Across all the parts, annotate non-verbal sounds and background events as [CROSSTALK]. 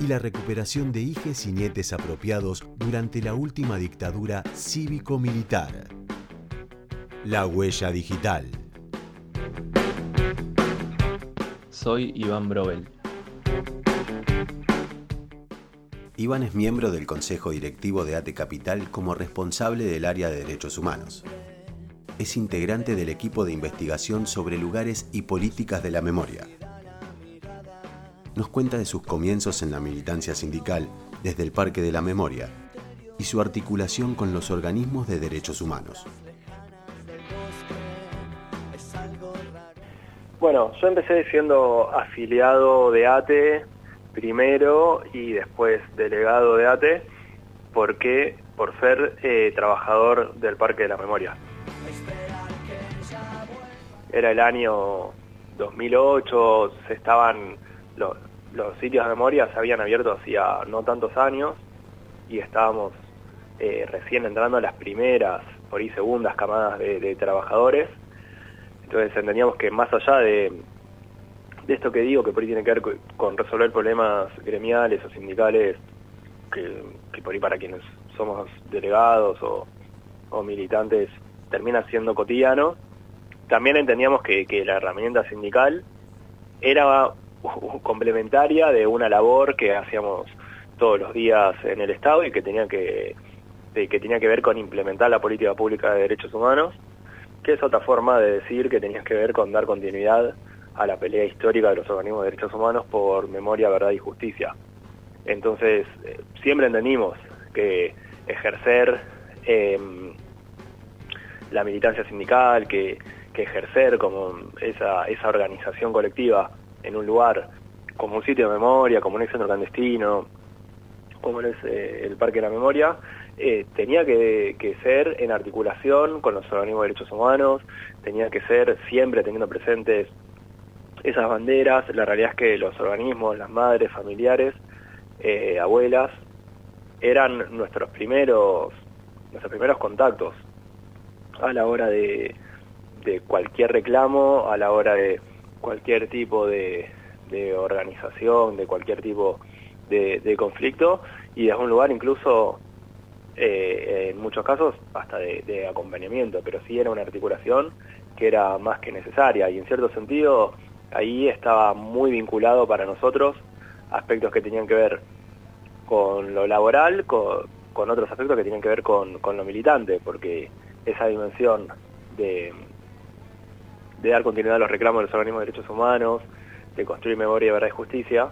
y la recuperación de hijes y nietes apropiados durante la última dictadura cívico-militar. La huella digital. Soy Iván Brobel. Iván es miembro del Consejo Directivo de ATE Capital como responsable del área de derechos humanos. Es integrante del equipo de investigación sobre lugares y políticas de la memoria nos cuenta de sus comienzos en la militancia sindical desde el Parque de la Memoria y su articulación con los organismos de derechos humanos. Bueno, yo empecé siendo afiliado de ATE primero y después delegado de ATE porque por ser eh, trabajador del Parque de la Memoria. Era el año 2008, se estaban los, sitios de memoria se habían abierto hacía no tantos años y estábamos eh, recién entrando a las primeras, por ahí segundas camadas de, trabajadores. Entonces entendíamos que más allá de, de esto que digo, que por ahí tiene que ver con, resolver problemas gremiales o sindicales, que, por ahí para quienes somos delegados o, militantes termina siendo cotidiano, también entendíamos que, que la herramienta sindical era [LAUGHS] complementaria de una labor que hacíamos todos los días en el Estado y que tenía que, que tenía que ver con implementar la política pública de derechos humanos, que es otra forma de decir que tenía que ver con dar continuidad a la pelea histórica de los organismos de derechos humanos por memoria, verdad y justicia. Entonces, eh, siempre entendimos que ejercer em, la militancia sindical, que, que ejercer como esa, esa organización colectiva en un lugar como un sitio de memoria, como un centro clandestino, como es eh, el Parque de la Memoria, eh, tenía que, ser en articulación con los organismos de derechos humanos, tenía que ser siempre teniendo presentes esas banderas. La realidad es que los organismos, las madres, familiares, eh, abuelas, eran nuestros primeros, nuestros primeros contactos a la hora de cualquier reclamo, a la hora de cualquier tipo de, organización, de cualquier tipo de, conflicto y es un lugar incluso eh, en muchos casos hasta de, acompañamiento, pero sí era una articulación que era más que necesaria y en cierto sentido ahí estaba muy vinculado para nosotros aspectos que tenían que ver con lo laboral, con, otros aspectos que tenían que ver con lo militante, porque esa dimensión de, de dar continuidad a los reclamos de los organismos de derechos humanos, de construir memoria, verdad y justicia.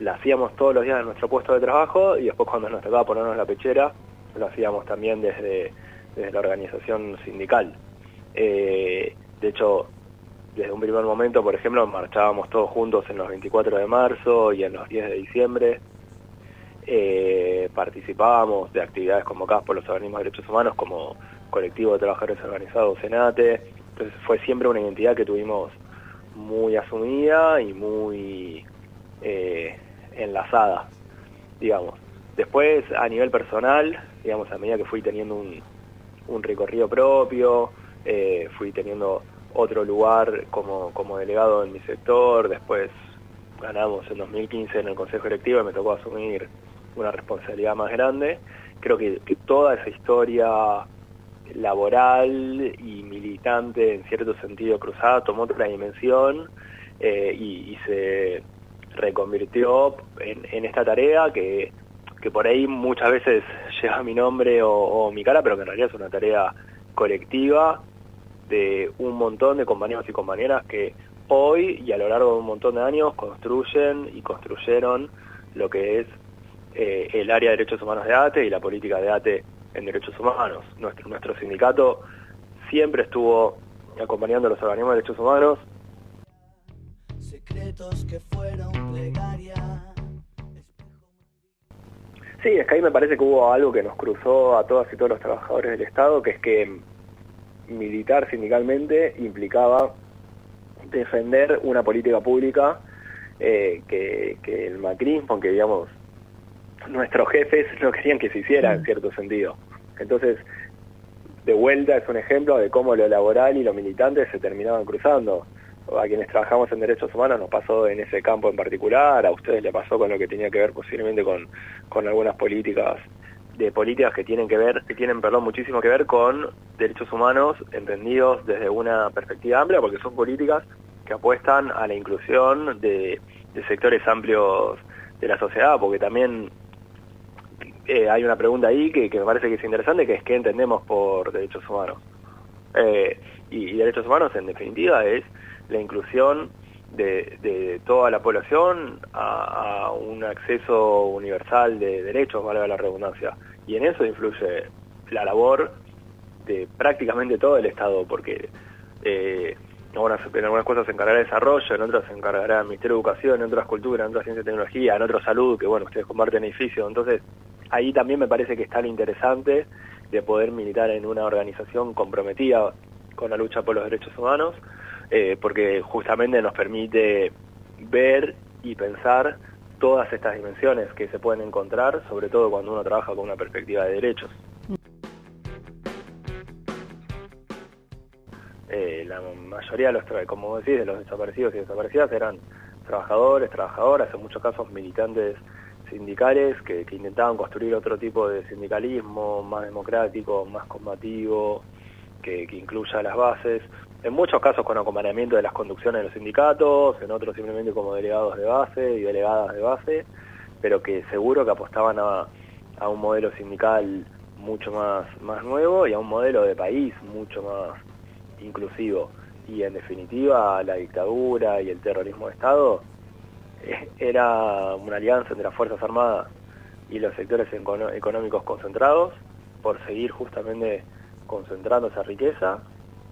La hacíamos todos los días en nuestro puesto de trabajo y después cuando nos tocaba ponernos la pechera, lo hacíamos también desde, desde la organización sindical. Eh, de hecho, desde un primer momento, por ejemplo, marchábamos todos juntos en los 24 de marzo y en los 10 de diciembre. Eh, participábamos de actividades convocadas por los organismos de derechos humanos como colectivo de trabajadores organizados Senate, entonces fue siempre una identidad que tuvimos muy asumida y muy eh, enlazada, digamos. Después, a nivel personal, digamos, a medida que fui teniendo un, un recorrido propio, eh, fui teniendo otro lugar como, como delegado en mi sector, después ganamos en 2015 en el Consejo Directivo y me tocó asumir una responsabilidad más grande. Creo que, que toda esa historia laboral y militante en cierto sentido cruzada tomó otra dimensión eh, y, se reconvirtió en, esta tarea que, que, por ahí muchas veces [LAUGHS] lleva mi nombre o, mi cara, pero que en realidad es una tarea colectiva de un montón de compañeros y compañeras que hoy y a lo largo de un montón de años construyen y construyeron lo que es eh, el área de derechos humanos de ATE y la política de ATE en derechos humanos. Nuestro, nuestro sindicato siempre estuvo acompañando a los organismos de derechos humanos. Sí, es que ahí me parece que hubo algo que nos cruzó a todas y todos los trabajadores del Estado, que es que militar sindicalmente implicaba defender una política pública eh, que, que, el macrismo, que digamos nuestros jefes no querían que se hiciera en mm. cierto sentido. Entonces, de vuelta es un ejemplo de cómo lo laboral y lo militante se terminaban cruzando. A quienes trabajamos en derechos humanos nos pasó en ese campo en particular, a ustedes le pasó con lo que tenía que ver posiblemente con, con algunas políticas de políticas que tienen que ver, que tienen, perdón, muchísimo que ver con derechos humanos entendidos desde una perspectiva amplia, porque son políticas que apuestan a la inclusión de, sectores amplios de la sociedad, porque también eh, hay una pregunta ahí que, me parece que es interesante, que es qué entendemos por derechos humanos. Eh, y, derechos humanos, en definitiva, es la inclusión de, toda la población a, a, un acceso universal de derechos, valga la redundancia. Y en eso influye la labor de prácticamente todo el Estado, porque eh, en algunas cosas se encargará de desarrollo, en otras se encargará el Ministerio de Educación, en otras cultura, en otras ciencia y tecnología, en otras salud, que bueno, ustedes comparten edificios. Entonces, ahí también me parece que está lo interesante de poder militar en una organización comprometida con la lucha por los derechos humanos, eh, porque justamente nos permite ver y pensar todas estas dimensiones que se pueden encontrar, sobre todo cuando uno trabaja con una perspectiva de derechos. Eh, la mayoría de los, como decís, de los desaparecidos y desaparecidas eran trabajadores, trabajadoras, en muchos casos militantes sindicales que, intentaban construir otro tipo de sindicalismo más democrático, más combativo, que, incluya las bases, en muchos casos con acompañamiento de las conducciones de los sindicatos, en otros simplemente como delegados de base y delegadas de base, pero que seguro que apostaban a, a un modelo sindical mucho más, más nuevo y a un modelo de país mucho más inclusivo. Y en definitiva, la dictadura y el terrorismo de Estado era una alianza entre las Fuerzas Armadas y los sectores económicos concentrados por seguir justamente concentrando esa riqueza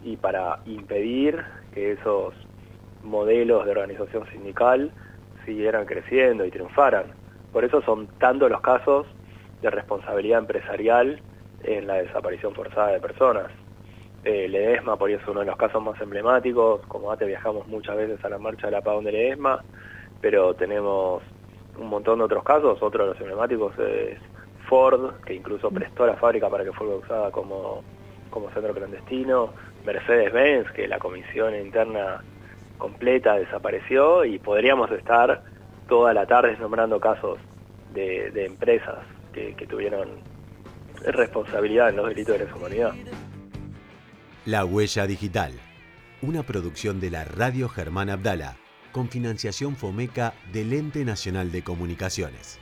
y para impedir que esos modelos de organización sindical siguieran creciendo y triunfaran. Por eso son tantos los casos de responsabilidad empresarial en la desaparición forzada de personas. Eh, Ledesma, por eso es uno de los casos más emblemáticos, como ATE viajamos muchas veces a la marcha del apagón de Ledesma, pero tenemos un montón de otros casos, otro de los emblemáticos es Ford, que incluso prestó la fábrica para que fuera usada como, como centro clandestino, Mercedes-Benz, que la comisión interna completa desapareció y podríamos estar toda la tarde nombrando casos de, empresas que, tuvieron responsabilidad en los delitos de la humanidad. La Huella Digital, una producción de la Radio Germán Abdala, con financiación FOMECA del Ente Nacional de Comunicaciones.